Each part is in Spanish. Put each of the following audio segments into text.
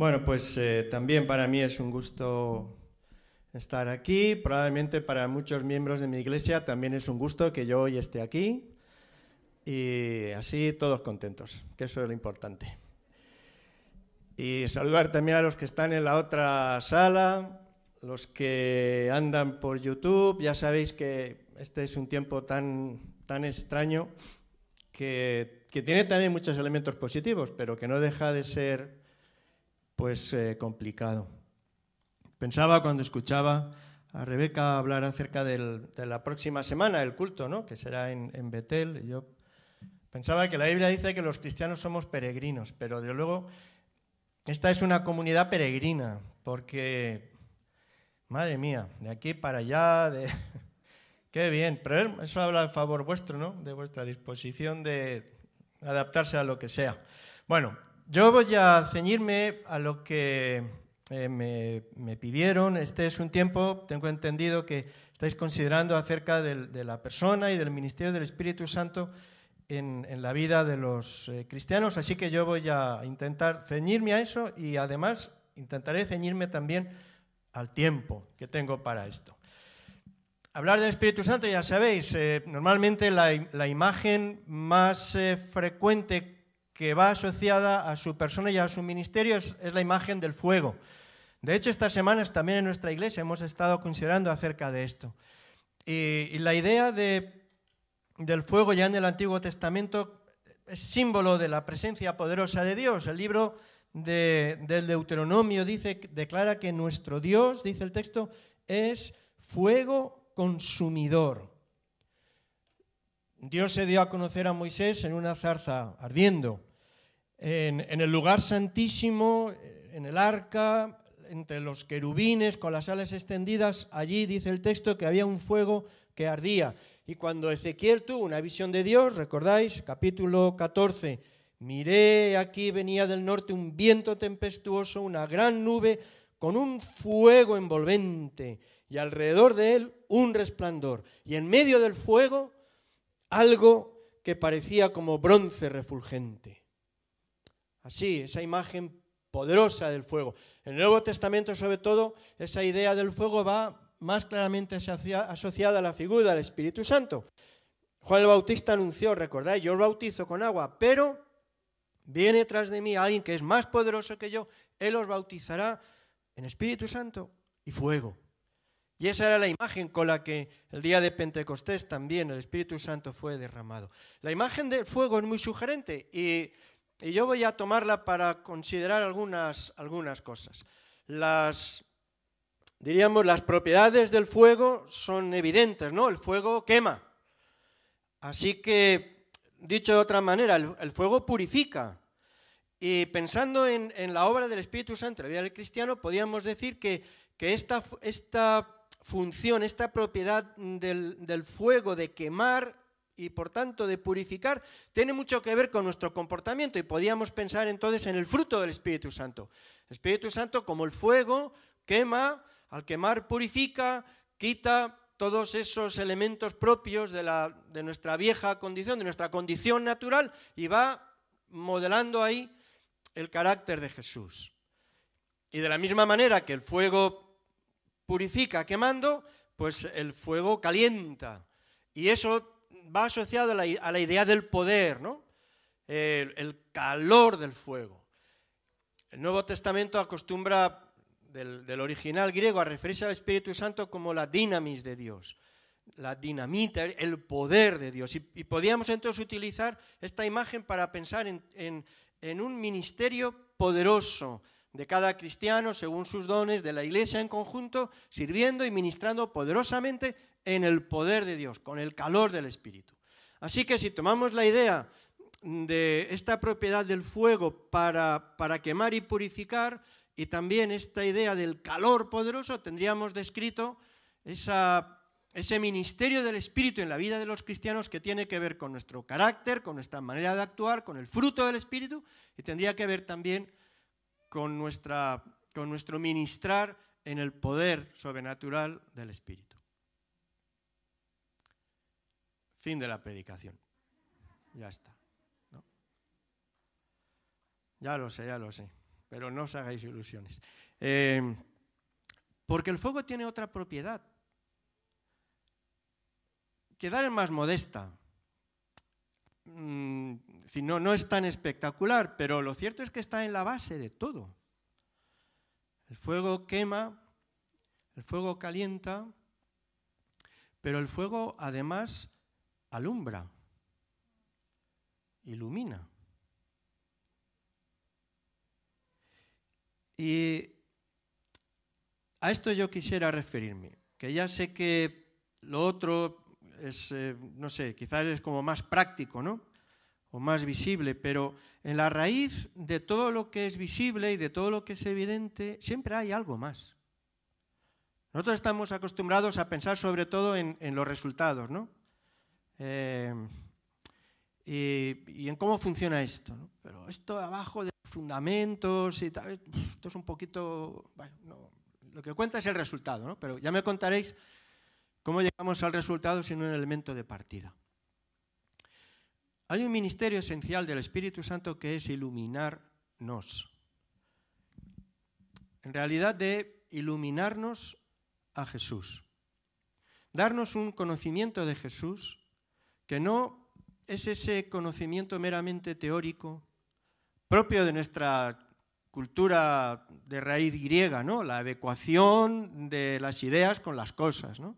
Bueno, pues eh, también para mí es un gusto estar aquí. Probablemente para muchos miembros de mi iglesia también es un gusto que yo hoy esté aquí. Y así todos contentos, que eso es lo importante. Y saludar también a los que están en la otra sala, los que andan por YouTube. Ya sabéis que este es un tiempo tan, tan extraño que, que tiene también muchos elementos positivos, pero que no deja de ser pues eh, complicado. Pensaba cuando escuchaba a Rebeca hablar acerca de la próxima semana, el culto, ¿no? que será en, en Betel. yo pensaba que la Biblia dice que los cristianos somos peregrinos, pero desde luego esta es una comunidad peregrina, porque, madre mía, de aquí para allá, de... qué bien, pero eso habla a favor vuestro, ¿no? de vuestra disposición de adaptarse a lo que sea. Bueno, yo voy a ceñirme a lo que eh, me, pidieron. Este es un tiempo, tengo entendido que estáis considerando acerca de la persona y del ministerio del Espíritu Santo en, la vida de los eh, cristianos, así que yo voy a intentar ceñirme a eso y además intentaré ceñirme también al tiempo que tengo para esto. Hablar del Espíritu Santo, ya sabéis, eh, normalmente la, imagen más frecuente que va asociada a su persona y a su ministerio es, la imagen del fuego. De hecho, estas semanas también en nuestra iglesia hemos estado considerando acerca de esto. Y, la idea del fuego ya en el Antiguo Testamento es símbolo de la presencia poderosa de Dios. El libro del Deuteronomio declara que nuestro Dios, dice el texto, es fuego consumidor. Dios se dio a conocer a Moisés en una zarza ardiendo en, el lugar santísimo, en el arca, entre los querubines con las alas extendidas, allí dice el texto que había un fuego que ardía. Y cuando Ezequiel tuvo una visión de Dios, recordáis, capítulo 14, miré aquí venía del norte un viento tempestuoso, una gran nube con un fuego envolvente y alrededor de él un resplandor. Y en medio del fuego algo que parecía como bronce refulgente. Así, esa imagen poderosa del fuego. En el Nuevo Testamento, sobre todo, esa idea del fuego va más claramente asociada a la figura del Espíritu Santo. Juan el Bautista anunció, recordáis, yo os bautizo con agua, pero viene tras de mí alguien que es más poderoso que yo, él os bautizará en Espíritu Santo y fuego. Y esa era la imagen con la que el día de Pentecostés también el Espíritu Santo fue derramado. La imagen del fuego es muy sugerente y y yo voy a tomarla para considerar algunas, algunas cosas. Las, diríamos, las propiedades del fuego son evidentes, ¿no? El fuego quema. Así que, dicho de otra manera, el, fuego purifica. Y pensando en, la obra del Espíritu Santo, la vida del cristiano, podríamos decir que, esta, esta, esta propiedad del, del fuego de quemar y por tanto de purificar, tiene mucho que ver con nuestro comportamiento y podíamos pensar entonces en el fruto del Espíritu Santo. El Espíritu Santo como el fuego quema, al quemar purifica, quita todos esos elementos propios de, la, de nuestra vieja condición, de nuestra condición natural y va modelando ahí el carácter de Jesús. Y de la misma manera que el fuego purifica quemando, pues el fuego calienta. Y eso va asociado a la, idea del poder, ¿no? el, calor del fuego. El Nuevo Testamento acostumbra, del, original griego, a referirse al Espíritu Santo como la dinamis de Dios, la dinamita, el poder de Dios. Y, podíamos entonces utilizar esta imagen para pensar en un ministerio poderoso de cada cristiano según sus dones, de la iglesia en conjunto, sirviendo y ministrando poderosamente en el poder de Dios, con el calor del Espíritu. Así que si tomamos la idea de esta propiedad del fuego para, para quemar y purificar, y también esta idea del calor poderoso, tendríamos descrito esa, ese ministerio del Espíritu en la vida de los cristianos que tiene que ver con nuestro carácter, con nuestra manera de actuar, con el fruto del Espíritu, y tendría que ver también con, nuestra, con nuestro ministrar en el poder sobrenatural del Espíritu. Fin de la predicación. Ya está. Ya lo sé, ya lo sé. pero no os hagáis ilusiones. Eh, porque el fuego tiene otra propiedad. Quedar es más modesta. Mm, no, no es tan espectacular, pero lo cierto es que está en la base de todo. El fuego quema, el fuego calienta, pero el fuego además alumbra, ilumina. Y a esto yo quisiera referirme, que ya sé que lo otro es, eh, no sé, quizás es como más práctico, ¿no? O más visible, pero en la raíz de todo lo que es visible y de todo lo que es evidente, siempre hay algo más. Nosotros estamos acostumbrados a pensar sobre todo en, los resultados, ¿no? Eh, y, en cómo funciona esto. ¿no? Pero esto abajo de fundamentos y tal, esto es un poquito... Lo que cuenta es el resultado, ¿no? Pero ya me contaréis cómo llegamos al resultado sin un elemento de partida. Hay un ministerio esencial del Espíritu Santo que es iluminarnos. En realidad de iluminarnos a Jesús. Darnos un conocimiento de Jesús que no es ese conocimiento meramente teórico propio de nuestra cultura de raíz griega, ¿no? La adecuación de las ideas con las cosas, ¿no?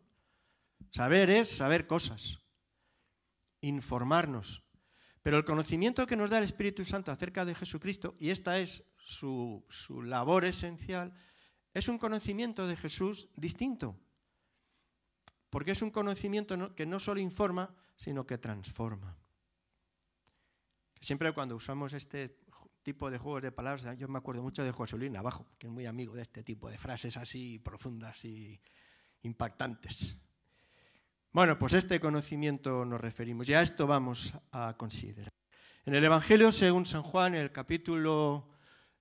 Saber es saber cosas, informarnos. Pero el conocimiento que nos da el Espíritu Santo acerca de Jesucristo, y esta es su, su labor esencial, es un conocimiento de Jesús distinto, porque es un conocimiento que no solo informa, sino que transforma. Siempre cuando usamos este tipo de juegos de palabras, yo me acuerdo mucho de José Luis Navajo, que es muy amigo de este tipo de frases así profundas y impactantes. Bueno, pues este conocimiento nos referimos y a esto vamos a considerar. En el Evangelio según San Juan, en el capítulo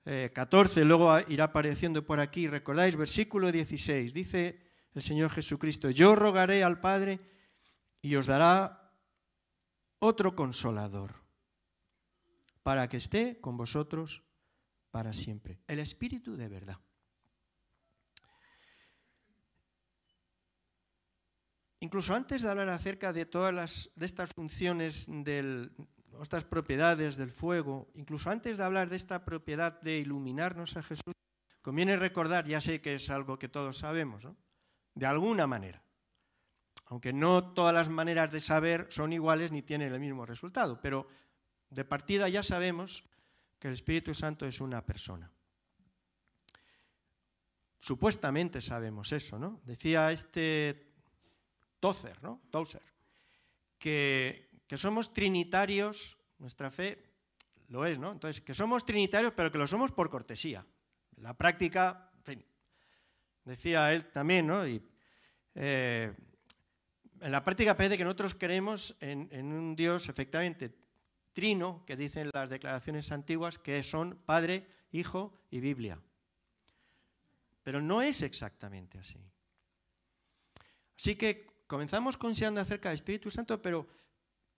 14, eh, luego irá apareciendo por aquí, recordáis, versículo 16, dice el Señor Jesucristo, yo rogaré al Padre y os dará otro consolador para que esté con vosotros para siempre, el Espíritu de verdad. Incluso antes de hablar acerca de todas las, de estas funciones del, estas propiedades del fuego, incluso antes de hablar de esta propiedad de iluminarnos a Jesús, conviene recordar, ya sé que es algo que todos sabemos, de alguna manera, aunque no todas las maneras de saber son iguales ni tienen el mismo resultado, pero de partida ya sabemos que el Espíritu Santo es una persona. Supuestamente sabemos eso, ¿no? Decía este Tozer, ¿no? Tozer, que que somos trinitarios, nuestra fe lo es, ¿no? Entonces, que somos trinitarios, pero que lo somos por cortesía. La práctica, en fin, decía él también, ¿no? Y, eh, en la práctica parece que nosotros creemos en, un Dios efectivamente trino, que dicen las declaraciones antiguas, que son Padre, Hijo y Biblia. Pero no es exactamente así. Así que comenzamos considerando acerca del Espíritu Santo, pero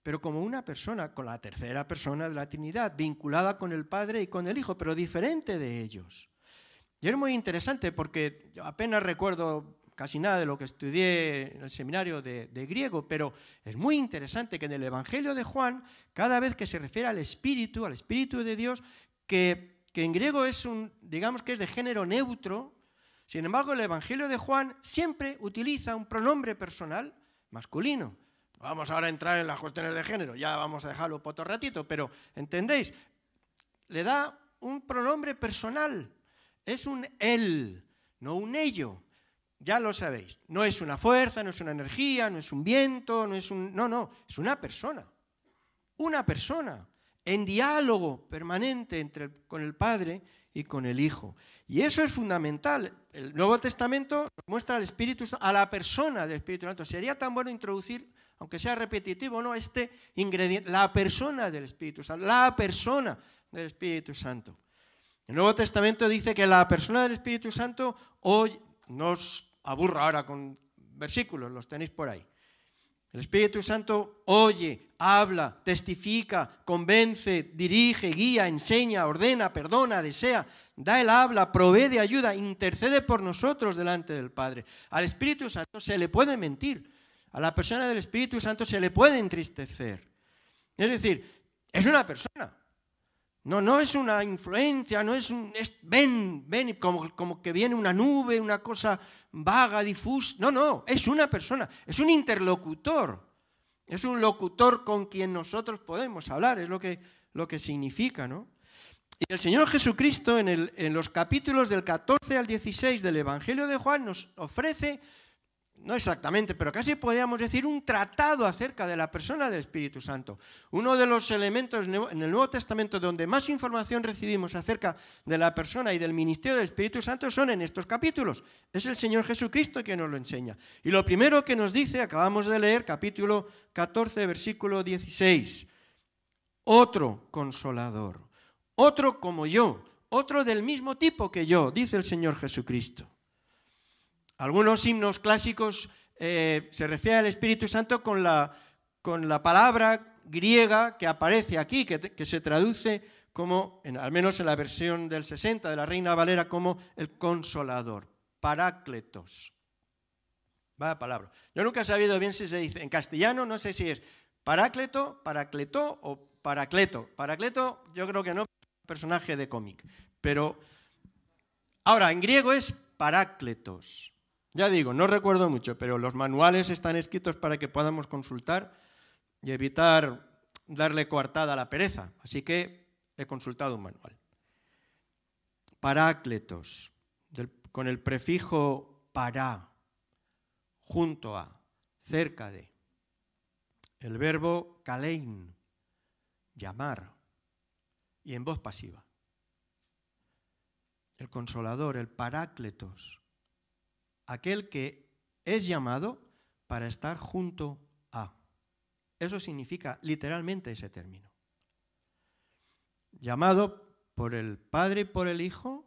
pero como una persona, con la tercera persona de la Trinidad, vinculada con el Padre y con el Hijo, pero diferente de ellos. Y es muy interesante porque apenas recuerdo casi nada de lo que estudié en el seminario de, griego, pero es muy interesante que en el Evangelio de Juan, cada vez que se refiere al Espíritu, al Espíritu de Dios, que, que en griego es un, digamos que es de género neutro, sin embargo el Evangelio de Juan siempre utiliza un pronombre personal masculino. Vamos ahora a entrar en las cuestiones de género, ya vamos a dejarlo por otro ratito, pero ¿entendéis? Le da un pronombre personal, es un él, no un ello. Ya lo sabéis, no es una fuerza, no es una energía, no es un viento, no es un... No, no, es una persona. Una persona en diálogo permanente con el Padre y con el Hijo. Y eso es fundamental. El Nuevo Testamento muestra al Espíritu, a la persona del Espíritu Santo. Sería tan bueno introducir aunque sea repetitivo no, este ingrediente, la persona del Espíritu Santo, la persona del Espíritu Santo. El Nuevo Testamento dice que la persona del Espíritu Santo, hoy, no os aburro ahora con versículos, los tenéis por ahí. El Espíritu Santo oye, habla, testifica, convence, dirige, guía, enseña, ordena, perdona, desea, da el habla, provee de ayuda, intercede por nosotros delante del Padre. Al Espíritu Santo se le puede mentir, a la persona del Espíritu Santo se le puede entristecer. Es decir, es una persona. No, no es una influencia, no es un... ven, ven, como, como que viene una nube, una cosa vaga, difusa. No, no, es una persona, es un interlocutor. Es un locutor con quien nosotros podemos hablar, es lo que, lo que significa, ¿no? Y el Señor Jesucristo en, el, en los capítulos del 14 al 16 del Evangelio de Juan nos ofrece no exactamente, pero casi podríamos decir un tratado acerca de la persona del Espíritu Santo. Uno de los elementos en el Nuevo Testamento donde más información recibimos acerca de la persona y del ministerio del Espíritu Santo son en estos capítulos. Es el Señor Jesucristo quien nos lo enseña. Y lo primero que nos dice, acabamos de leer, capítulo 14, versículo 16, otro consolador, otro como yo, otro del mismo tipo que yo, dice el Señor Jesucristo. Algunos himnos clásicos eh, se refieren al Espíritu Santo con la, con la palabra griega que aparece aquí, que, se traduce como, al menos en la versión del 60 de la Reina Valera, como el consolador, parácletos. Vaya palabra. Yo nunca he sabido bien si se dice en castellano, no sé si es parácleto, paracleto o paracleto. Paracleto yo creo que no, personaje de cómic. Pero ahora, en griego es parácletos. Ya digo, no recuerdo mucho, pero los manuales están escritos para que podamos consultar y evitar darle coartada a la pereza. Así que he consultado un manual. Parácletos, con el prefijo para, junto a, cerca de. El verbo kalein, llamar, y en voz pasiva. El consolador, el parácletos, aquel que es llamado para estar junto a. Eso significa literalmente ese término. Llamado por el Padre y por el Hijo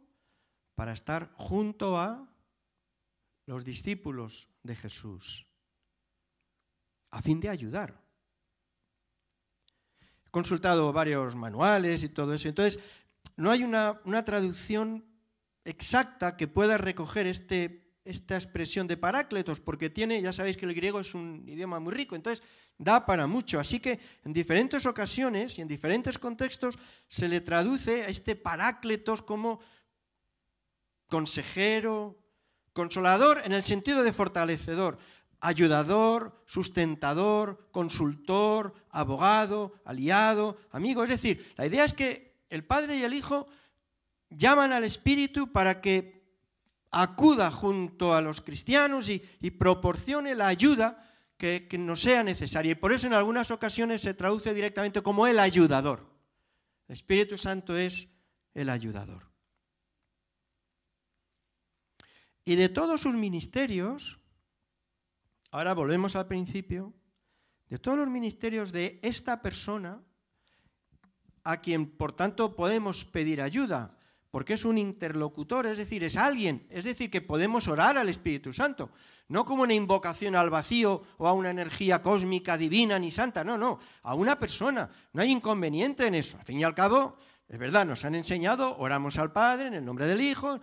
para estar junto a los discípulos de Jesús, a fin de ayudar. He consultado varios manuales y todo eso, entonces no hay una, una traducción exacta que pueda recoger este esta expresión de parácletos, porque tiene, ya sabéis que el griego es un idioma muy rico, entonces da para mucho. Así que en diferentes ocasiones y en diferentes contextos se le traduce a este parácletos como consejero, consolador en el sentido de fortalecedor, ayudador, sustentador, consultor, abogado, aliado, amigo. Es decir, la idea es que el Padre y el Hijo llaman al Espíritu para que acuda junto a los cristianos y, proporcione la ayuda que, que, nos sea necesaria. Y por eso en algunas ocasiones se traduce directamente como el ayudador. El Espíritu Santo es el ayudador. Y de todos sus ministerios, ahora volvemos al principio, de todos los ministerios de esta persona, a quien por tanto podemos pedir ayuda, porque es un interlocutor, es decir, es alguien, es decir, que podemos orar al Espíritu Santo, no como una invocación al vacío o a una energía cósmica divina ni santa, no, no, a una persona, no hay inconveniente en eso. Al fin y al cabo, es verdad, nos han enseñado, oramos al Padre en el nombre del Hijo,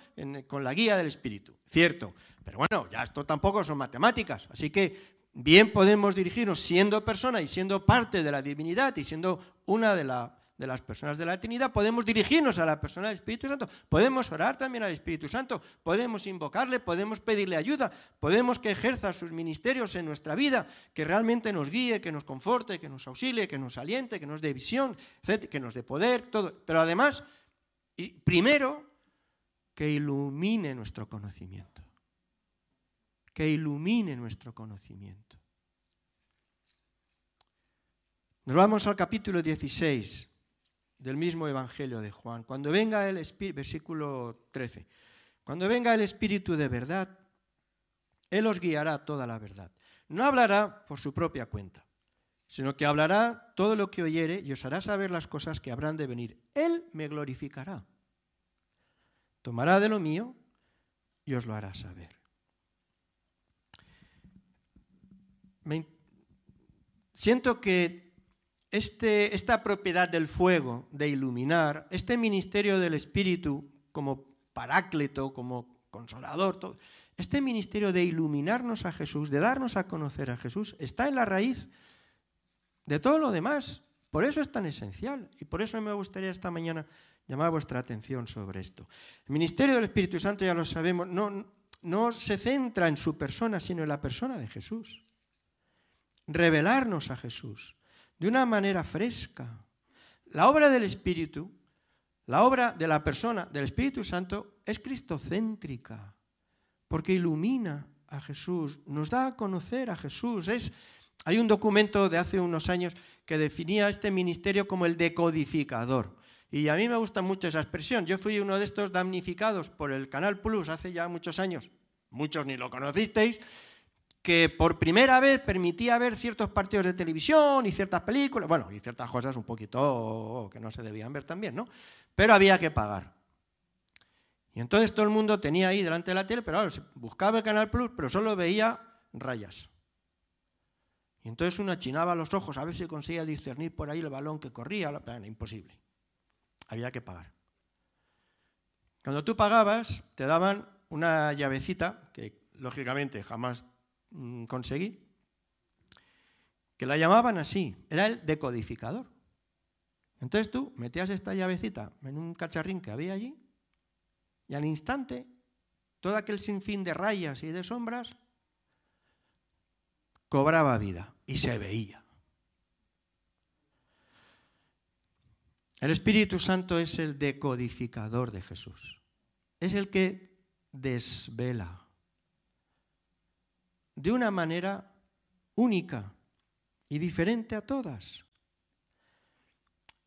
con la guía del Espíritu, cierto, pero bueno, ya esto tampoco son matemáticas, así que bien podemos dirigirnos siendo persona y siendo parte de la divinidad y siendo una de la de las personas de la Trinidad, podemos dirigirnos a la persona del Espíritu Santo, podemos orar también al Espíritu Santo, podemos invocarle, podemos pedirle ayuda, podemos que ejerza sus ministerios en nuestra vida, que realmente nos guíe, que nos conforte, que nos auxilie, que nos aliente, que nos dé visión, que nos dé poder. Pero además, primero, que ilumine nuestro conocimiento. Que ilumine nuestro conocimiento. Nos vamos al capítulo 16 del mismo Evangelio de Juan. Cuando venga el Espíritu, versículo 13, cuando venga el Espíritu de verdad, Él os guiará toda la verdad. No hablará por su propia cuenta, sino que hablará todo lo que oyere y os hará saber las cosas que habrán de venir. Él me glorificará. Tomará de lo mío y os lo hará saber. siento que este, esta propiedad del fuego, de iluminar, este ministerio del Espíritu como paráclito, como consolador, este ministerio de iluminarnos a Jesús, de darnos a conocer a Jesús, está en la raíz de todo lo demás. Por eso es tan esencial y por eso me gustaría esta mañana llamar vuestra atención sobre esto. El ministerio del Espíritu Santo, ya lo sabemos, no, no se centra en su persona, sino en la persona de Jesús. Revelarnos a Jesús de una manera fresca. La obra del Espíritu, la obra de la persona del Espíritu Santo es cristocéntrica, porque ilumina a Jesús, nos da a conocer a Jesús. Es, hay un documento de hace unos años que definía este ministerio como el decodificador. Y a mí me gusta mucho esa expresión. Yo fui uno de estos damnificados por el Canal Plus hace ya muchos años, muchos ni lo conocisteis, que por primera vez permitía ver ciertos partidos de televisión y ciertas películas, bueno, y ciertas cosas un poquito que no se debían ver también, ¿no? Pero había que pagar. Y entonces todo el mundo tenía ahí delante de la tele, pero claro, buscaba el Canal Plus, pero solo veía rayas. Y entonces uno achinaba los ojos a ver si conseguía discernir por ahí el balón que corría, era imposible había que pagar. Cuando tú pagabas, te daban una llavecita, que lógicamente jamás conseguí, que la llamaban así, era el decodificador. Entonces tú metías esta llavecita en un cacharrín que había allí y al instante todo aquel sinfín de rayas y de sombras cobraba vida y se veía. El Espíritu Santo es el decodificador de Jesús. Es el que desvela de una manera única y diferente a todas.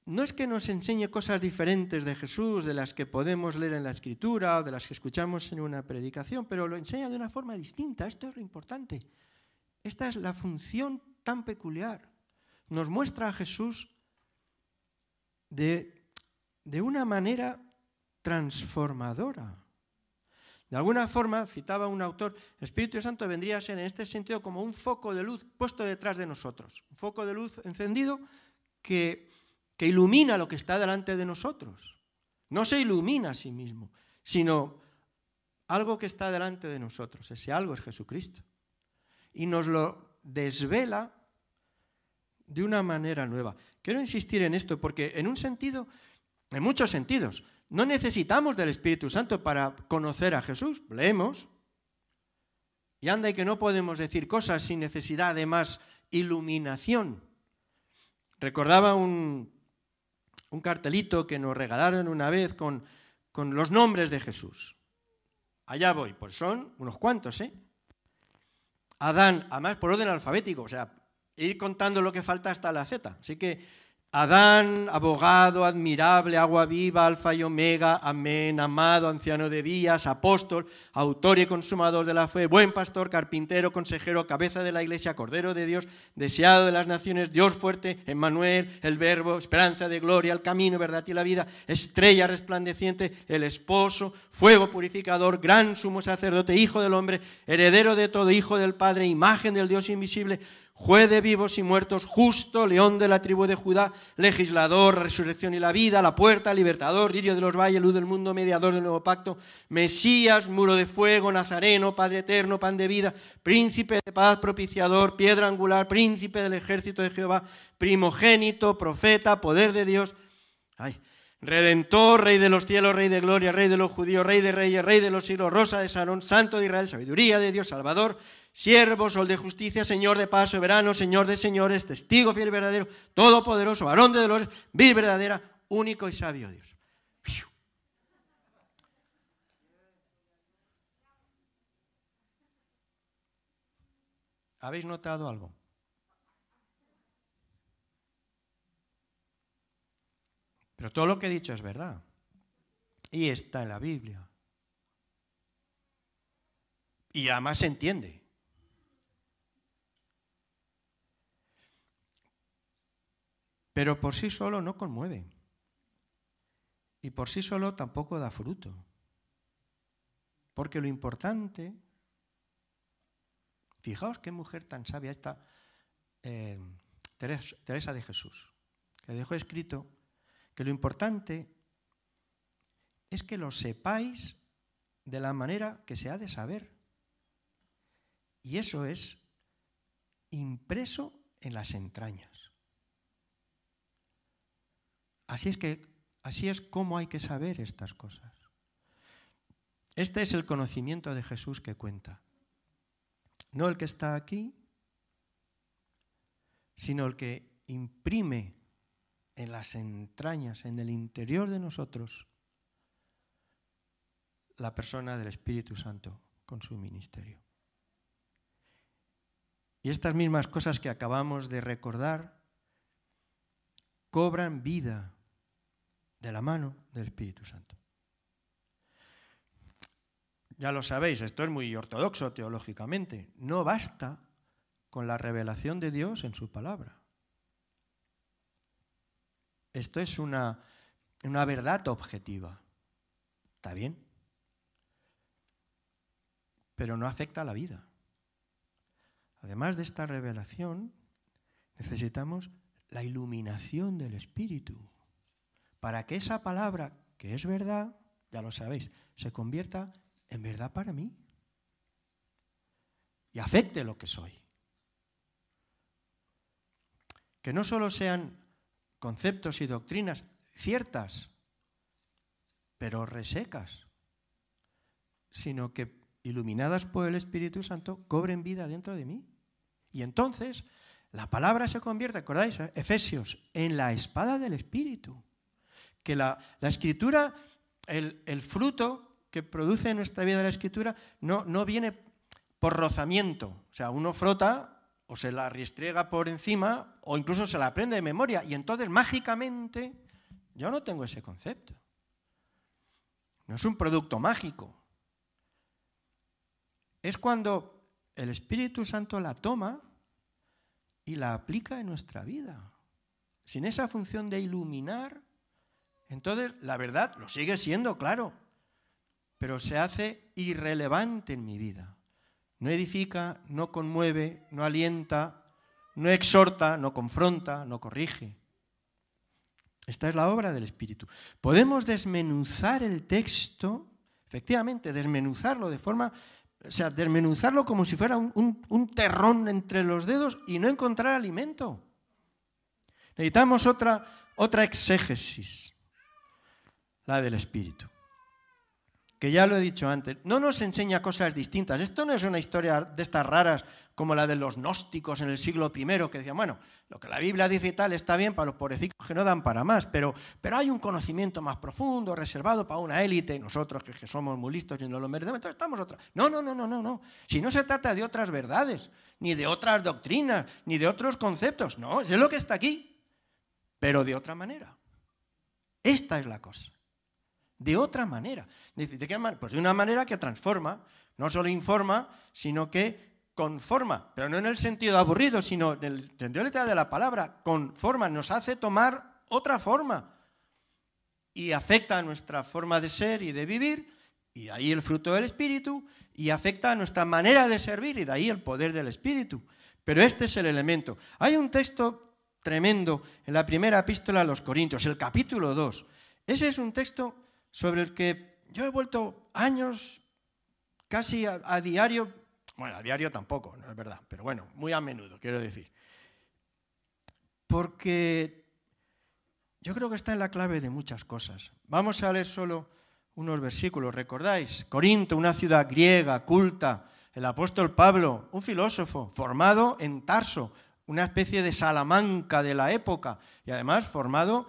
No es que nos enseñe cosas diferentes de Jesús, de las que podemos leer en la Escritura o de las que escuchamos en una predicación, pero lo enseña de una forma distinta. Esto es lo importante. Esta es la función tan peculiar. Nos muestra a Jesús de, una manera transformadora. De alguna forma, citaba un autor, el Espíritu Santo vendría a ser en este sentido como un foco de luz puesto detrás de nosotros, un foco de luz encendido que, que ilumina lo que está delante de nosotros. No se ilumina a sí mismo, sino algo que está delante de nosotros. Ese algo es Jesucristo. Y nos lo desvela de una manera nueva. Quiero insistir en esto porque en un sentido, en muchos sentidos, no necesitamos del Espíritu Santo para conocer a Jesús. Leemos. Y anda y que no podemos decir cosas sin necesidad de más iluminación. Recordaba un, un cartelito que nos regalaron una vez con, con los nombres de Jesús. Allá voy, pues son unos cuantos, ¿eh? Adán, además por orden alfabético, o sea, ir contando lo que falta hasta la Z. Así que Adán, abogado, admirable, agua viva, alfa y omega, amén, amado, anciano de días, apóstol, autor y consumador de la fe, buen pastor, carpintero, consejero, cabeza de la iglesia, cordero de Dios, deseado de las naciones, Dios fuerte, Emmanuel, el verbo, esperanza de gloria, el camino, verdad y la vida, estrella resplandeciente, el esposo, fuego purificador, gran sumo sacerdote, hijo del hombre, heredero de todo, hijo del Padre, imagen del Dios invisible, juez de vivos y muertos, justo, león de la tribu de Judá, legislador, resurrección y la vida, la puerta, libertador, lirio de los valles, luz del mundo, mediador del nuevo pacto, Mesías, muro de fuego, nazareno, Padre eterno, pan de vida, príncipe de paz, propiciador, piedra angular, príncipe del ejército de Jehová, primogénito, profeta, poder de Dios. Ay, Redentor, Rey de los cielos, Rey de gloria, Rey de los judíos, Rey de reyes, Rey de los siglos, Rosa de Sarón, Santo de Israel, sabiduría de Dios, Salvador, siervo, sol de justicia, Señor de paz, soberano, Señor de señores, testigo fiel y verdadero, todopoderoso, varón de dolores, vil verdadera, único y sabio Dios. ¿Habéis notado algo? Pero todo lo que he dicho es verdad. Y está en la Biblia. Y además se entiende. Pero por sí solo no conmueve. Y por sí solo tampoco da fruto. Porque lo importante, fijaos qué mujer tan sabia esta, eh, Teresa de Jesús, que dejó escrito que lo importante es que lo sepáis de la manera que se ha de saber. Y eso es impreso en las entrañas. Así es que así es como hay que saber estas cosas. Este es el conocimiento de Jesús que cuenta. No el que está aquí, sino el que imprime en las entrañas, en el interior de nosotros, la persona del Espíritu Santo con su ministerio. Y estas mismas cosas que acabamos de recordar cobran vida de la mano del Espíritu Santo. Ya lo sabéis, esto es muy ortodoxo teológicamente. No basta con la revelación de Dios en su palabra. Esto es una, una verdad objetiva. ¿Está bien? Pero no afecta a la vida. Además de esta revelación, necesitamos la iluminación del Espíritu para que esa palabra, que es verdad, ya lo sabéis, se convierta en verdad para mí y afecte lo que soy. Que no solo sean conceptos y doctrinas ciertas, pero resecas, sino que iluminadas por el Espíritu Santo cobren vida dentro de mí. Y entonces la palabra se convierte, ¿acordáis? Efesios, en la espada del Espíritu que la, escritura, el, fruto que produce en nuestra vida la escritura, no, no viene por rozamiento. O sea, uno frota o se la riestriega por encima o incluso se la aprende de memoria. Y entonces, mágicamente, yo no tengo ese concepto. No es un producto mágico. Es cuando el Espíritu Santo la toma y la aplica en nuestra vida. Sin esa función de iluminar, entonces, la verdad lo sigue siendo, claro, pero se hace irrelevante en mi vida. No edifica, no conmueve, no alienta, no exhorta, no confronta, no corrige. Esta es la obra del Espíritu. Podemos desmenuzar el texto, efectivamente, desmenuzarlo de forma, o sea, desmenuzarlo como si fuera un, terrón entre los dedos y no encontrar alimento. Necesitamos otra, otra exégesis la del Espíritu. Que ya lo he dicho antes, no nos enseña cosas distintas. Esto no es una historia de estas raras como la de los gnósticos en el siglo I, que decían, bueno, lo que la Biblia dice y tal está bien para los pobrecitos que no dan para más, pero, pero hay un conocimiento más profundo, reservado para una élite, nosotros que, somos muy listos y no lo merecemos, entonces estamos otra. No, no, no, no, no, no. Si no se trata de otras verdades, ni de otras doctrinas, ni de otros conceptos, no, es lo que está aquí, pero de otra manera. Esta es la cosa de otra manera. ¿De qué manera? Pues de una manera que transforma, no solo informa, sino que conforma, pero no en el sentido aburrido, sino en el sentido literal de la palabra, conforma, nos hace tomar otra forma y afecta a nuestra forma de ser y de vivir, y de ahí el fruto del Espíritu, y afecta a nuestra manera de servir, y de ahí el poder del Espíritu. Pero este es el elemento. Hay un texto tremendo en la primera epístola a los Corintios, el capítulo 2. Ese es un texto sobre el que yo he vuelto años casi a, diario, bueno, a diario tampoco, no es verdad, pero bueno, muy a menudo, quiero decir. Porque yo creo que está en la clave de muchas cosas. Vamos a leer solo unos versículos. ¿Recordáis? Corinto, una ciudad griega, culta. El apóstol Pablo, un filósofo formado en Tarso, una especie de Salamanca de la época, y además formado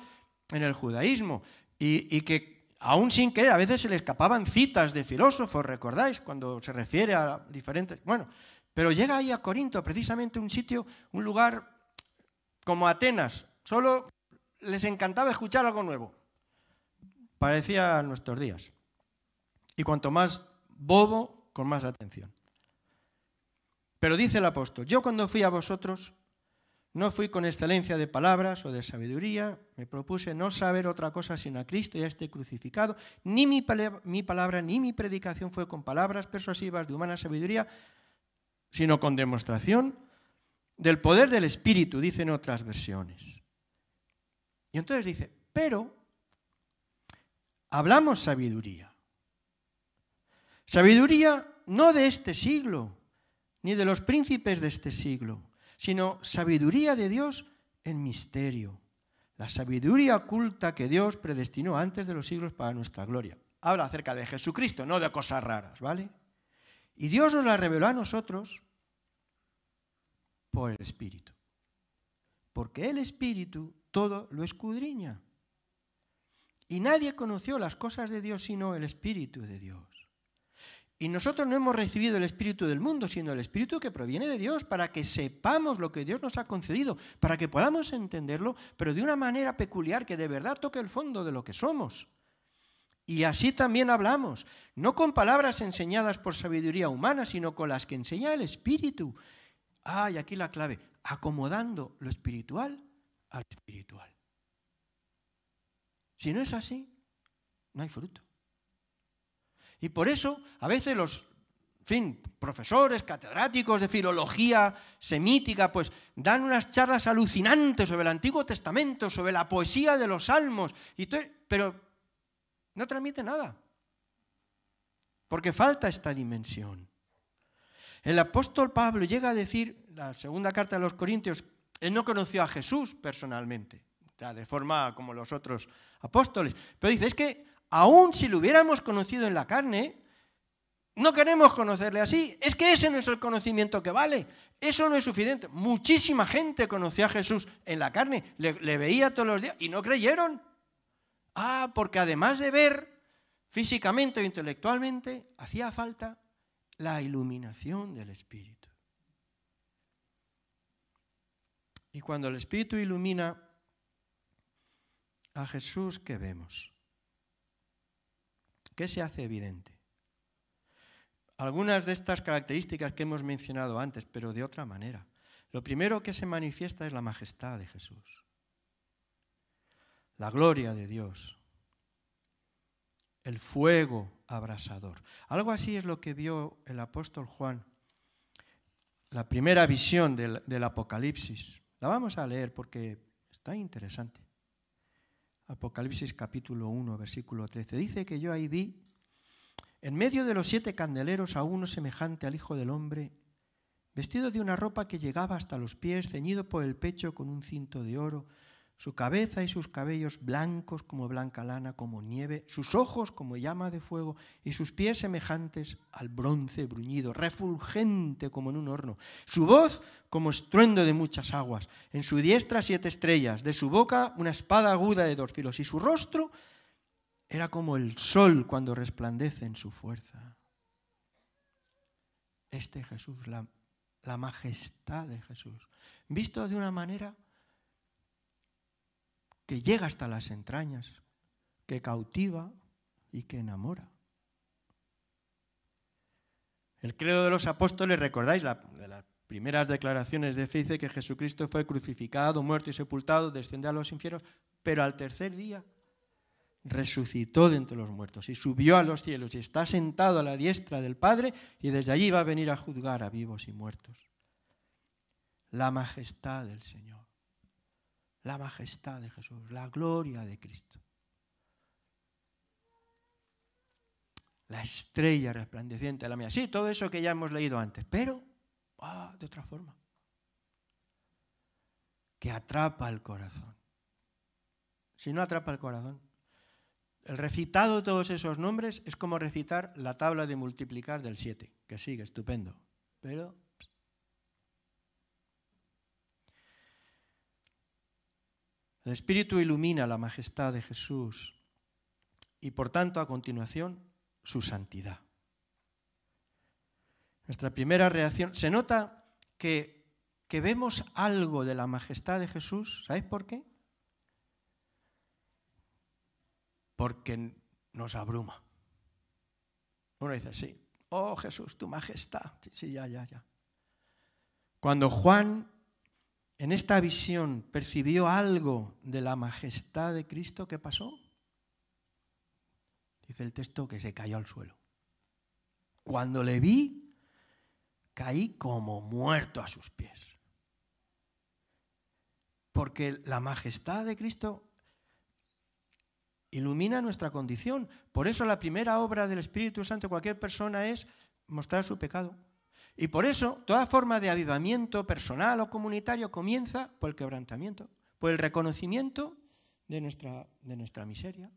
en el judaísmo, y, y que aún sin querer, a veces se le escapaban citas de filósofos, ¿recordáis? Cuando se refiere a diferentes... Bueno, pero llega ahí a Corinto, precisamente un sitio, un lugar como Atenas. Solo les encantaba escuchar algo nuevo. Parecía nuestros días. Y cuanto más bobo, con más atención. Pero dice el apóstol, yo cuando fui a vosotros no fui con excelencia de palabras o de sabiduría, me propuse no saber otra cosa sino a Cristo y a este crucificado. Ni mi, palabra ni mi predicación fue con palabras persuasivas de humana sabiduría, sino con demostración del poder del Espíritu, dicen otras versiones. Y entonces dice, pero hablamos sabiduría. Sabiduría no de este siglo, ni de los príncipes de este siglo, sino sabiduría de Dios en misterio, la sabiduría oculta que Dios predestinó antes de los siglos para nuestra gloria. Habla acerca de Jesucristo, no de cosas raras, ¿vale? Y Dios nos la reveló a nosotros por el Espíritu. Porque el Espíritu todo lo escudriña. Y nadie conoció las cosas de Dios sino el Espíritu de Dios. Y nosotros no hemos recibido el Espíritu del mundo, sino el Espíritu que proviene de Dios, para que sepamos lo que Dios nos ha concedido, para que podamos entenderlo, pero de una manera peculiar que de verdad toque el fondo de lo que somos. Y así también hablamos, no con palabras enseñadas por sabiduría humana, sino con las que enseña el Espíritu. Ah, aquí la clave, acomodando lo espiritual al espiritual. Si no es así, no hay fruto. Y por eso a veces los profesores, catedráticos de filología semítica, pues dan unas charlas alucinantes sobre el Antiguo Testamento, sobre la poesía de los salmos, pero no transmite nada, porque falta esta dimensión. El apóstol Pablo llega a decir, la segunda carta de los Corintios, él no conoció a Jesús personalmente, de forma como los otros apóstoles, pero dice, es que aún si lo hubiéramos conocido en la carne, no queremos conocerle así. Es que ese no es el conocimiento que vale. Eso no es suficiente. Muchísima gente conoció a Jesús en la carne, le, le, veía todos los días y no creyeron. Ah, porque además de ver físicamente o intelectualmente, hacía falta la iluminación del Espíritu. Y cuando el Espíritu ilumina a Jesús, ¿qué vemos? ¿Qué se hace evidente? Algunas de estas características que hemos mencionado antes, pero de otra manera. Lo primero que se manifiesta es la majestad de Jesús, la gloria de Dios, el fuego abrasador. Algo así es lo que vio el apóstol Juan, la primera visión del, del Apocalipsis. La vamos a leer porque está interesante. Apocalipsis capítulo 1, versículo 13. Dice que yo ahí vi, en medio de los siete candeleros, a uno semejante al Hijo del Hombre, vestido de una ropa que llegaba hasta los pies, ceñido por el pecho con un cinto de oro, su cabeza y sus cabellos blancos como blanca lana, como nieve, sus ojos como llama de fuego y sus pies semejantes al bronce bruñido, refulgente como en un horno, su voz como estruendo de muchas aguas, en su diestra siete estrellas, de su boca una espada aguda de dos filos y su rostro era como el sol cuando resplandece en su fuerza. Este Jesús, la, la majestad de Jesús, visto de una manera que llega hasta las entrañas, que cautiva y que enamora. El credo de los apóstoles, recordáis, de las primeras declaraciones de fe dice que Jesucristo fue crucificado, muerto y sepultado, descendió a los infiernos, pero al tercer día resucitó de entre los muertos y subió a los cielos y está sentado a la diestra del Padre y desde allí va a venir a juzgar a vivos y muertos. La majestad del Señor la majestad de Jesús, la gloria de Cristo. La estrella resplandeciente de la mía. Sí, todo eso que ya hemos leído antes, pero ah, de otra forma. Que atrapa el corazón. Si no atrapa el corazón, el recitado de todos esos nombres es como recitar la tabla de multiplicar del 7, que sigue, estupendo. Pero El Espíritu ilumina la majestad de Jesús y por tanto a continuación su santidad. Nuestra primera reacción, se nota que, que vemos algo de la majestad de Jesús, ¿sabéis por qué? Porque nos abruma. Uno dice, sí, oh Jesús, tu majestad. Sí, sí, ya, ya, ya. Cuando Juan en esta visión percibió algo de la majestad de Cristo, ¿qué pasó? Dice el texto que se cayó al suelo. Cuando le vi, caí como muerto a sus pies. porque la majestad de Cristo ilumina nuestra condición. Por eso la primera obra del Espíritu Santo de cualquier persona es mostrar su pecado. Y por eso toda forma de avivamiento personal o comunitario comienza por el quebrantamiento, por el reconocimiento de nuestra, de nuestra miseria.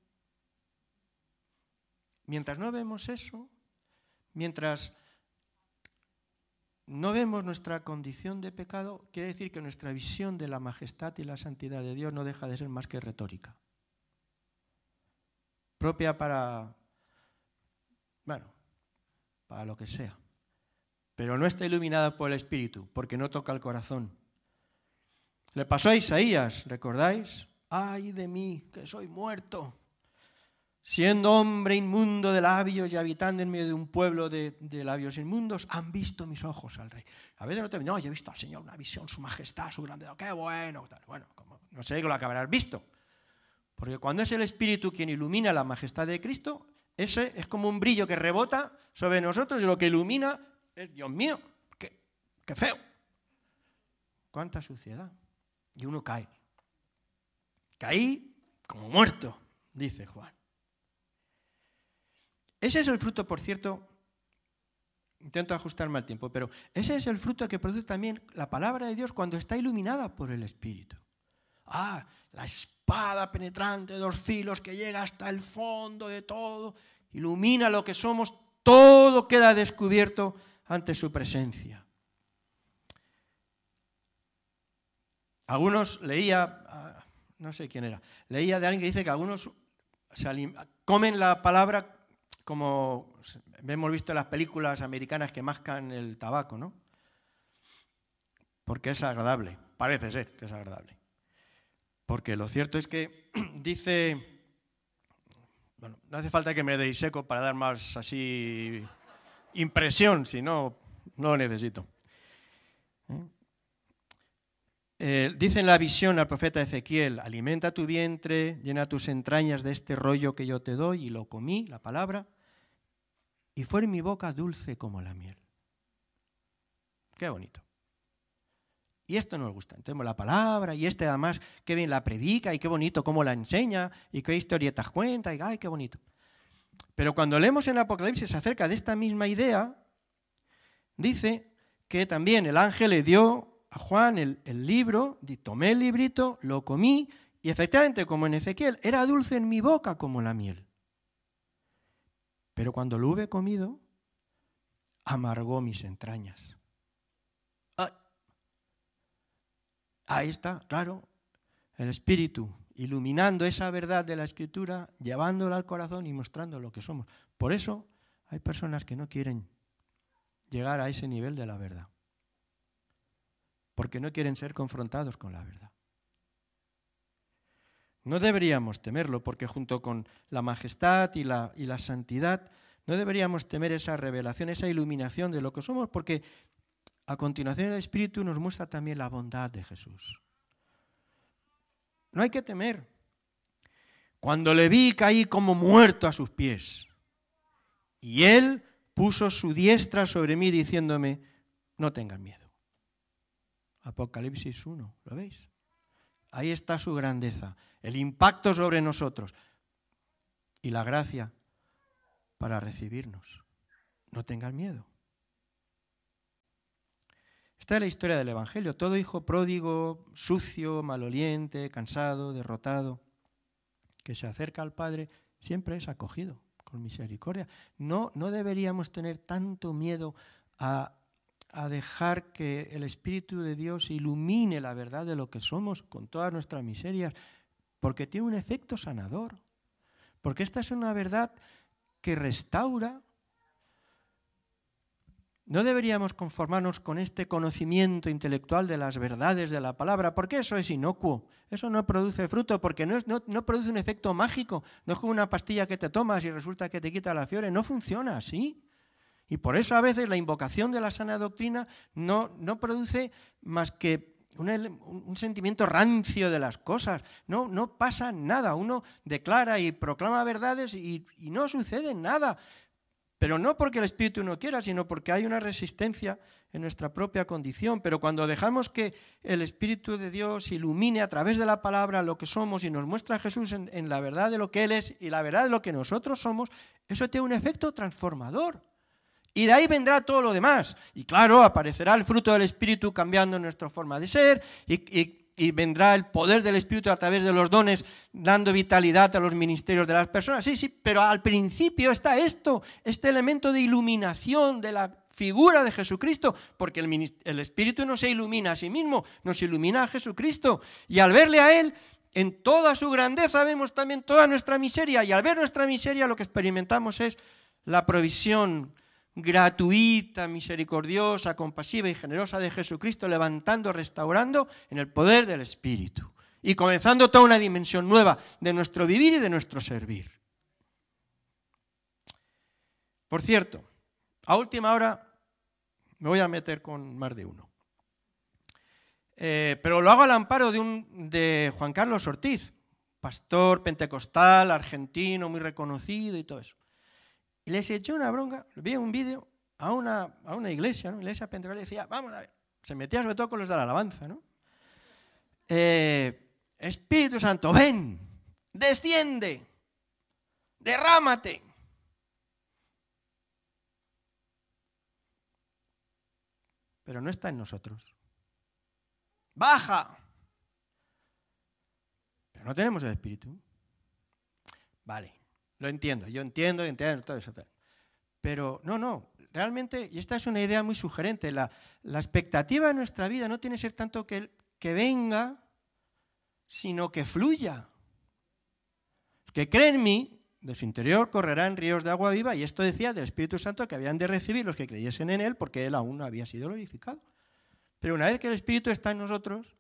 Mientras no vemos eso, mientras no vemos nuestra condición de pecado, quiere decir que nuestra visión de la majestad y la santidad de Dios no deja de ser más que retórica. Propia para, bueno, para lo que sea. Pero no está iluminada por el Espíritu, porque no toca el corazón. Le pasó a Isaías, ¿recordáis? Ay de mí, que soy muerto siendo hombre inmundo de labios y habitando en medio de un pueblo de, labios inmundos, han visto mis ojos al rey. A veces no te no, yo he visto al Señor una visión, su majestad, su grandeza, qué bueno. Bueno, no sé lo habrás visto. Porque cuando es el Espíritu quien ilumina la majestad de Cristo, ese es como un brillo que rebota sobre nosotros y lo que ilumina es, Dios mío, qué, qué feo. Cuánta suciedad. Y uno cae. Caí como muerto, dice Juan. Ese es el fruto, por cierto, intento ajustarme al tiempo, pero ese es el fruto que produce también la palabra de Dios cuando está iluminada por el Espíritu. Ah, la espada penetrante de dos filos que llega hasta el fondo de todo, ilumina lo que somos, todo queda descubierto ante su presencia. Algunos leía, ah, no sé quién era, leía de alguien que dice que algunos comen la palabra como hemos visto en las películas americanas que mascan el tabaco, ¿no? Porque es agradable, parece ser que es agradable. Porque lo cierto es que dice, bueno, no hace falta que me deis seco para dar más así impresión, si no, no lo necesito. ¿Eh? Eh, dice en la visión al profeta Ezequiel, alimenta tu vientre, llena tus entrañas de este rollo que yo te doy, y lo comí, la palabra, y fue en mi boca dulce como la miel. Qué bonito. Y esto nos gusta. Tenemos la palabra y este además, qué bien la predica y qué bonito cómo la enseña y qué historietas cuenta y ay, qué bonito. Pero cuando leemos en Apocalipsis acerca de esta misma idea, dice que también el ángel le dio a Juan el, libro, tomé el librito, lo comí, y efectivamente, como en Ezequiel, era dulce en mi boca como la miel. Pero cuando lo hube comido, amargó mis entrañas. Ah, ahí está, claro, el Espíritu iluminando esa verdad de la Escritura, llevándola al corazón y mostrando lo que somos. Por eso hay personas que no quieren llegar a ese nivel de la verdad porque no quieren ser confrontados con la verdad. No deberíamos temerlo, porque junto con la majestad y la, y la santidad, no deberíamos temer esa revelación, esa iluminación de lo que somos, porque a continuación el Espíritu nos muestra también la bondad de Jesús. No hay que temer. Cuando le vi caí como muerto a sus pies. Y él puso su diestra sobre mí diciéndome, no tengas miedo. Apocalipsis 1, ¿lo veis? Ahí está su grandeza, el impacto sobre nosotros y la gracia para recibirnos. No tengan miedo. Esta es la historia del Evangelio. Todo hijo pródigo, sucio, maloliente, cansado, derrotado, que se acerca al Padre, siempre es acogido con misericordia. No, no deberíamos tener tanto miedo a a dejar que el Espíritu de Dios ilumine la verdad de lo que somos con todas nuestras miserias, porque tiene un efecto sanador, porque esta es una verdad que restaura. No deberíamos conformarnos con este conocimiento intelectual de las verdades de la palabra, porque eso es inocuo, eso no produce fruto, porque no, no produce un efecto mágico, no es como una pastilla que te tomas y resulta que te quita la fiebre, no funciona así. Y por eso a veces la invocación de la sana doctrina no, produce más que un, sentimiento rancio de las cosas. No, pasa nada. Uno declara y proclama verdades y no sucede nada. Pero no porque el Espíritu no quiera, sino porque hay una resistencia en nuestra propia condición. Pero cuando dejamos que el Espíritu de Dios ilumine a través de la palabra lo que somos y nos muestra a Jesús en, la verdad de lo que Él es y la verdad de lo que nosotros somos, eso tiene un efecto transformador. Y de ahí vendrá todo lo demás. Y claro, aparecerá el fruto del Espíritu cambiando nuestra forma de ser y, vendrá el poder del Espíritu a través de los dones dando vitalidad a los ministerios de las personas. Sí, sí, pero al principio está esto, este elemento de iluminación de la figura de Jesucristo, porque el Espíritu no se ilumina a sí mismo, nos ilumina a Jesucristo. Y al verle a Él, en toda su grandeza vemos también toda nuestra miseria y al ver nuestra miseria lo que experimentamos es la provisión gratuita, misericordiosa, compasiva y generosa de Jesucristo, levantando, restaurando en el poder del Espíritu y comenzando toda una dimensión nueva de nuestro vivir y de nuestro servir. Por cierto, a última hora me voy a meter con más de uno. Eh, pero lo hago al amparo de, un, de Juan Carlos Ortiz, pastor pentecostal, argentino, muy reconocido y todo eso. Y les eché una bronca, vi un vídeo a una, a una iglesia, ¿no? iglesia pentecostal, y decía, vamos a ver, se metía sobre todo con los de la alabanza, ¿no? Eh, Espíritu Santo, ven, desciende, derrámate. Pero no está en nosotros. Baja. Pero no tenemos el Espíritu. Vale, lo entiendo, yo entiendo, entiendo todo eso. Pero no, no, realmente, y esta es una idea muy sugerente, la, expectativa de nuestra vida no tiene que ser tanto que, que venga, sino que fluya. Que cree en mí, de su interior correrán ríos de agua viva, y esto decía del Espíritu Santo que habían de recibir los que creyesen en Él, porque Él aún no había sido glorificado. Pero una vez que el Espíritu está en nosotros,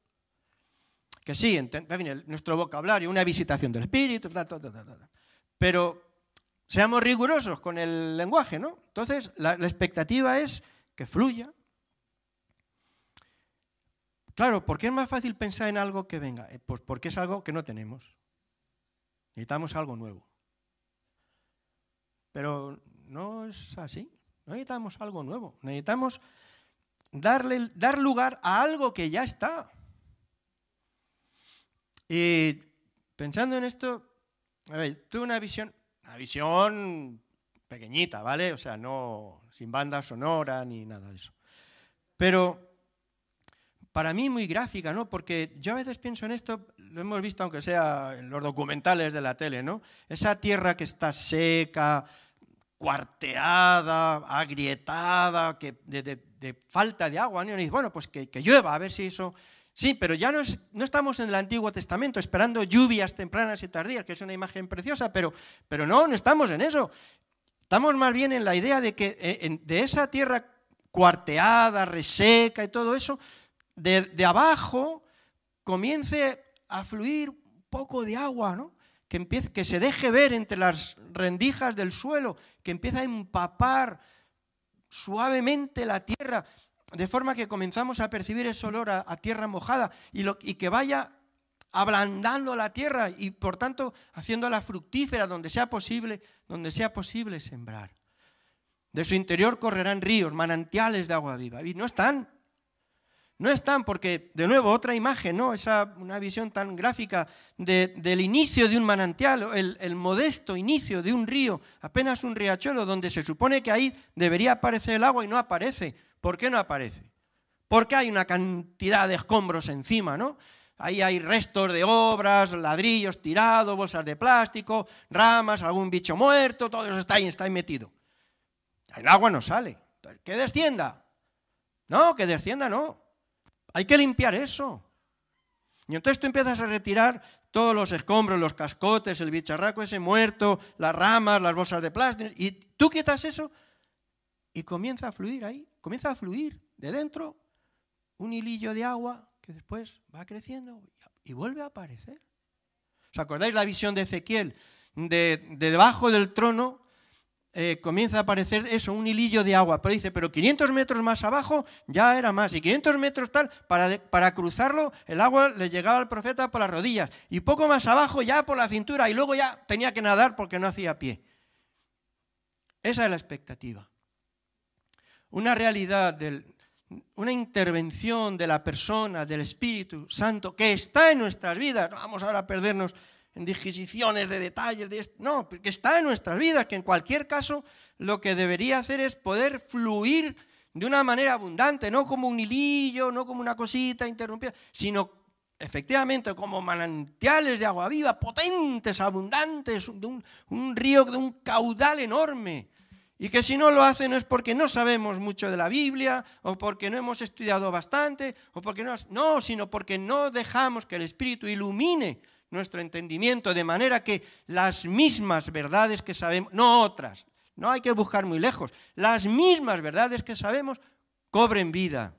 que sí, en, nuestro vocabulario, una visitación del Espíritu, pero seamos rigurosos con el lenguaje, ¿no? Entonces, la, expectativa es que fluya. Claro, ¿por qué es más fácil pensar en algo que venga? Eh, pues porque es algo que no tenemos. Necesitamos algo nuevo. Pero no es así. No necesitamos algo nuevo. Necesitamos darle, dar lugar a algo que ya está. Y pensando en esto, a ver, tuve una visión, una visión pequeñita, ¿vale? O sea, no sin banda sonora ni nada de eso. Pero para mí muy gráfica, ¿no? Porque yo a veces pienso en esto, lo hemos visto aunque sea en los documentales de la tele, ¿no? Esa tierra que está seca, cuarteada, agrietada, que de, falta de agua, ¿no? Y bueno, pues que, que llueva, a ver si eso Sí, pero ya no, no, estamos en el Antiguo Testamento esperando lluvias tempranas y tardías, que es una imagen preciosa, pero, pero no, no estamos en eso. Estamos más bien en la idea de que eh, de esa tierra cuarteada, reseca y todo eso, de, abajo comience a fluir un poco de agua, ¿no? que, que se deje ver entre las rendijas del suelo, que empiece a empapar suavemente la tierra de forma que comenzamos a percibir ese olor a, tierra mojada y, que vaya ablandando la tierra y por tanto haciéndola fructífera donde sea posible, donde sea posible sembrar. De su interior correrán ríos, manantiales de agua viva. Y no están. No están porque, de nuevo, otra imagen, ¿no? Esa, una visión tan gráfica del inicio de un manantial, el, modesto inicio de un río, apenas un riachuelo, donde se supone que ahí debería aparecer el agua y no aparece ¿Por qué no aparece? Porque hay una cantidad de escombros encima, ¿no? Ahí hay restos de obras, ladrillos tirados, bolsas de plástico, ramas, algún bicho muerto, todo eso está ahí, está ahí metido. El agua no sale. Que descienda. No, que descienda no. Hay que limpiar eso. Y entonces tú empiezas a retirar todos los escombros, los cascotes, el bicharraco ese muerto, las ramas, las bolsas de plástico, y tú quitas eso y comienza a fluir ahí comienza a fluir de dentro un hilillo de agua que después va creciendo y vuelve a aparecer. ¿Os acordáis la visión de Ezequiel? De, debajo del trono eh, comienza a aparecer eso, un hilillo de agua. Pero dice, pero 500 metros más abajo ya era más. Y 500 metros tal, para, para cruzarlo, el agua le llegaba al profeta por las rodillas. Y poco más abajo ya por la cintura. Y luego ya tenía que nadar porque no hacía pie. Esa es la expectativa. Una realidad, una intervención de la persona, del Espíritu Santo, que está en nuestras vidas. No vamos ahora a perdernos en disquisiciones de detalles de esto. No, que está en nuestras vidas, que en cualquier caso lo que debería hacer es poder fluir de una manera abundante, no como un hilillo, no como una cosita interrumpida, sino efectivamente como manantiales de agua viva, potentes, abundantes, de un, río de un caudal enorme. Y que si no lo hace no es porque no sabemos mucho de la Biblia, o porque no hemos estudiado bastante, o porque no, no, sino porque no dejamos que el Espíritu ilumine nuestro entendimiento, de manera que las mismas verdades que sabemos, no otras, no hay que buscar muy lejos. Las mismas verdades que sabemos cobren vida.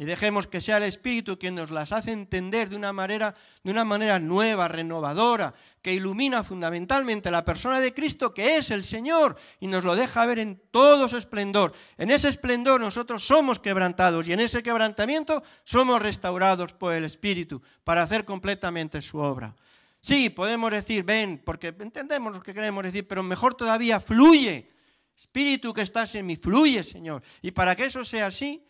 Y dejemos que sea el Espíritu quien nos las hace entender de una manera, de una manera nueva, renovadora, que ilumina fundamentalmente la persona de Cristo, que es el Señor, y nos lo deja ver en todo su esplendor. En ese esplendor nosotros somos quebrantados y en ese quebrantamiento somos restaurados por el Espíritu para hacer completamente su obra. Sí, podemos decir, ven, porque entendemos lo que queremos decir, pero mejor todavía, fluye. Espíritu que estás en mí, fluye, Señor. Y para que eso sea así,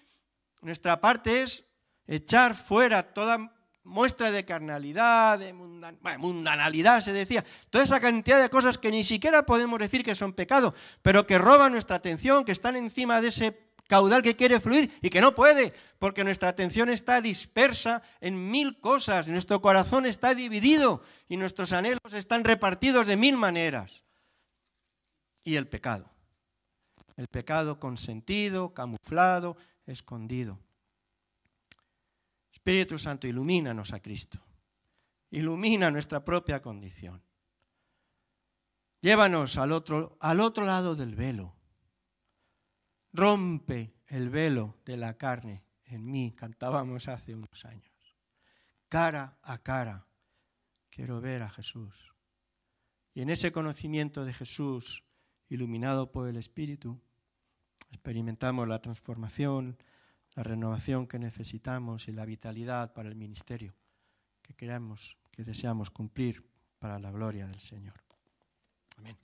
nuestra parte es echar fuera toda muestra de carnalidad, de mundanalidad, se decía, toda esa cantidad de cosas que ni siquiera podemos decir que son pecado, pero que roban nuestra atención, que están encima de ese caudal que quiere fluir y que no puede, porque nuestra atención está dispersa en mil cosas, nuestro corazón está dividido y nuestros anhelos están repartidos de mil maneras. Y el pecado. El pecado consentido, camuflado, escondido. Espíritu Santo, ilumínanos a Cristo. Ilumina nuestra propia condición. Llévanos al otro, al otro lado del velo rompe el velo de la carne en mí, cantábamos hace unos años. Cara a cara, quiero ver a Jesús. Y en ese conocimiento de Jesús, iluminado por el Espíritu, experimentamos la transformación, la renovación que necesitamos y la vitalidad para el ministerio que queremos, que deseamos cumplir para la gloria del Señor. Amén.